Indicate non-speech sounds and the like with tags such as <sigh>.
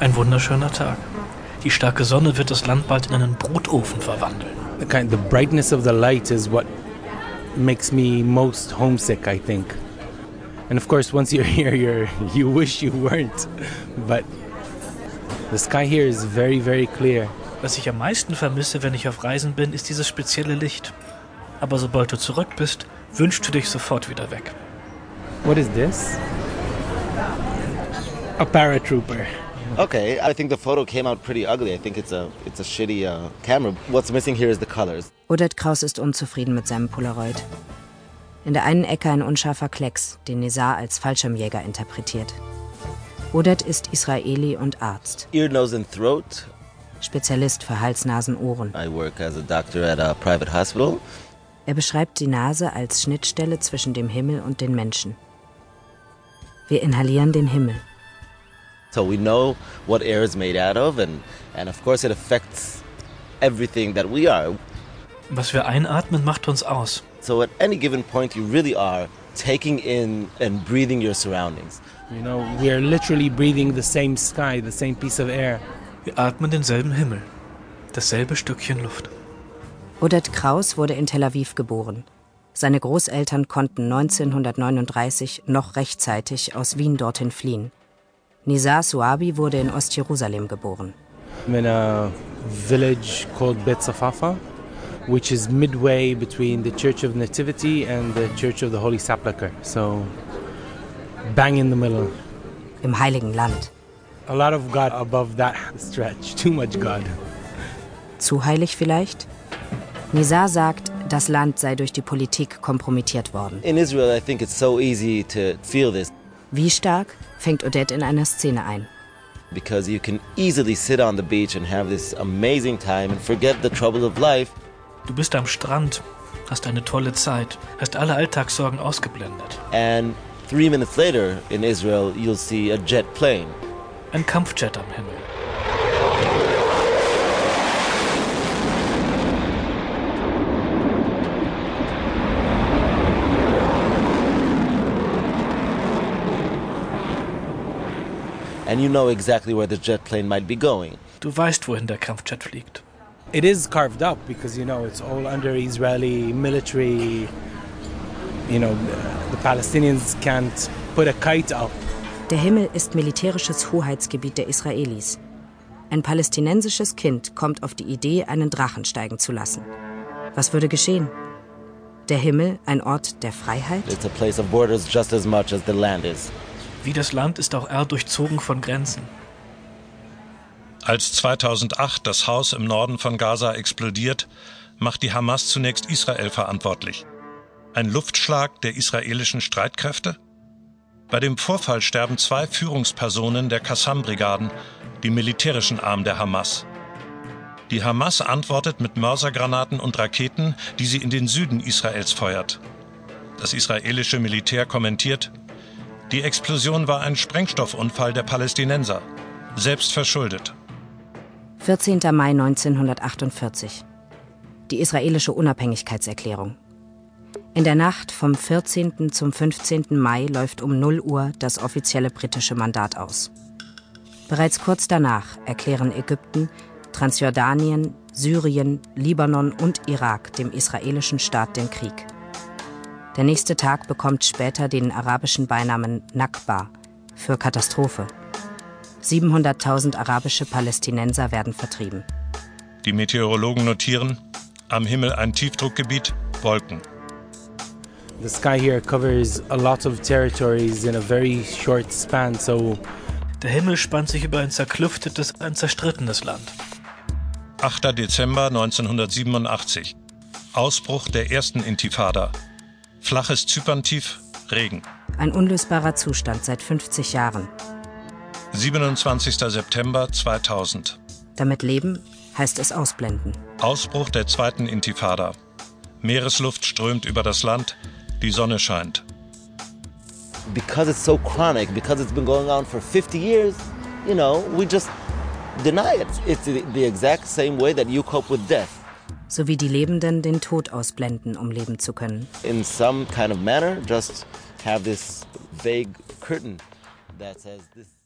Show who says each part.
Speaker 1: Ein wunderschöner Tag. Die starke Sonne wird das Land bald in einen Brotofen verwandeln.
Speaker 2: The, kind, the brightness of the light is what makes me most homesick, I think. And of course, once you're <laughs> here, you're, you wish you weren't. But the sky here is very, very clear.
Speaker 1: Was ich am meisten vermisse, wenn ich auf Reisen bin, ist dieses spezielle Licht. Aber sobald du zurück bist, wünschst du dich sofort wieder weg.
Speaker 2: What is this? A paratrooper.
Speaker 3: Okay, I think the photo came out pretty ugly. I think it's a it's a shitty uh, camera. What's missing here is the colors.
Speaker 4: Odette Kraus ist unzufrieden mit seinem Polaroid. In der einen Ecke ein unscharfer Klecks, den Nizar als Fallschirmjäger interpretiert. Odette ist Israeli und Arzt.
Speaker 3: Ear, nose, and throat.
Speaker 4: Spezialist für Hals, Nasen, Ohren.
Speaker 3: I work as a doctor at a private hospital.
Speaker 4: Er beschreibt die Nase als Schnittstelle zwischen dem Himmel und den Menschen. Wir inhalieren den Himmel.
Speaker 3: So we know what air is made out of, and, and of course it affects everything that we are.
Speaker 1: Was wir einatmen, macht uns aus.
Speaker 3: So at any given point, you really are taking in and breathing your surroundings.
Speaker 2: You know, we're literally breathing the same sky, the same piece of air.
Speaker 1: Wir atmen denselben Himmel, dasselbe Stückchen Luft.
Speaker 4: Odette Kraus wurde in Tel Aviv geboren. Seine Großeltern konnten 1939 noch rechtzeitig aus Wien dorthin fliehen. Nizar Suabi wurde in Ostjerusalem geboren.
Speaker 2: I'm in a village called Bet Safafa, which is midway between the Church of Nativity and the Church of the Holy Sepulchre. So, bang in the middle.
Speaker 4: Im Heiligen Land.
Speaker 2: A lot of God above that stretch. <laughs> Too much God.
Speaker 4: Zu heilig vielleicht? Nizar sagt, das Land sei durch die Politik kompromittiert worden.
Speaker 3: In Israel, I think it's so easy to feel this
Speaker 4: Wie stark, fängt Odette in einer Szene ein.
Speaker 3: because you can easily sit on the beach and have this amazing time and forget the troubles of life.
Speaker 1: Du bist am Strand, hast eine tolle Zeit, hast alle Alltagssorgen ausgeblendet.
Speaker 3: And three minutes later in Israel, you'll see a jet plane.
Speaker 1: Ein Kampfjet am Himmel.
Speaker 3: And you know exactly where the jet plane might be going.
Speaker 1: Du weißt, wohin der Kampfjet fliegt.
Speaker 2: It is carved up because, you know, it's all under Israeli military. You know, the Palestinians can't put a kite up.
Speaker 4: Der Himmel ist militärisches Hoheitsgebiet der Israelis. Ein palästinensisches Kind kommt auf die Idee, einen Drachen steigen zu lassen. Was würde geschehen? Der Himmel ein Ort der Freiheit?
Speaker 3: It's a place of borders just as much as the land is.
Speaker 1: Wie das Land ist auch er durchzogen von Grenzen.
Speaker 5: Als 2008 das Haus im Norden von Gaza explodiert, macht die Hamas zunächst Israel verantwortlich. Ein Luftschlag der israelischen Streitkräfte? Bei dem Vorfall sterben zwei Führungspersonen der Qassam-Brigaden, die militärischen Arm der Hamas. Die Hamas antwortet mit Mörsergranaten und Raketen, die sie in den Süden Israels feuert. Das israelische Militär kommentiert, die Explosion war ein Sprengstoffunfall der Palästinenser, selbst verschuldet.
Speaker 4: 14. Mai 1948. Die israelische Unabhängigkeitserklärung. In der Nacht vom 14. zum 15. Mai läuft um 0 Uhr das offizielle britische Mandat aus. Bereits kurz danach erklären Ägypten, Transjordanien, Syrien, Libanon und Irak dem israelischen Staat den Krieg. Der nächste Tag bekommt später den arabischen Beinamen Nakba für Katastrophe. 700.000 arabische Palästinenser werden vertrieben.
Speaker 5: Die Meteorologen notieren, am Himmel ein Tiefdruckgebiet, Wolken.
Speaker 2: The sky here covers a lot of territories in a very short span, so
Speaker 1: Der Himmel spannt sich über ein zerklüftetes, ein zerstrittenes Land.
Speaker 5: 8. Dezember 1987. Ausbruch der ersten Intifada. Flaches Zyperntief, Regen.
Speaker 4: Ein unlösbarer Zustand seit 50 Jahren.
Speaker 5: 27. September 2000.
Speaker 4: Damit leben heißt es ausblenden.
Speaker 5: Ausbruch der zweiten Intifada. Meeresluft strömt über das Land, die Sonne scheint.
Speaker 3: Because it's so chronic, because it's been going on for 50 years, you know, we just deny it. It's the, the exact same way that you cope with death.
Speaker 4: So wie die Lebenden den Tod ausblenden, um leben zu können.
Speaker 3: In some kind of manner, just have this vague curtain that says this.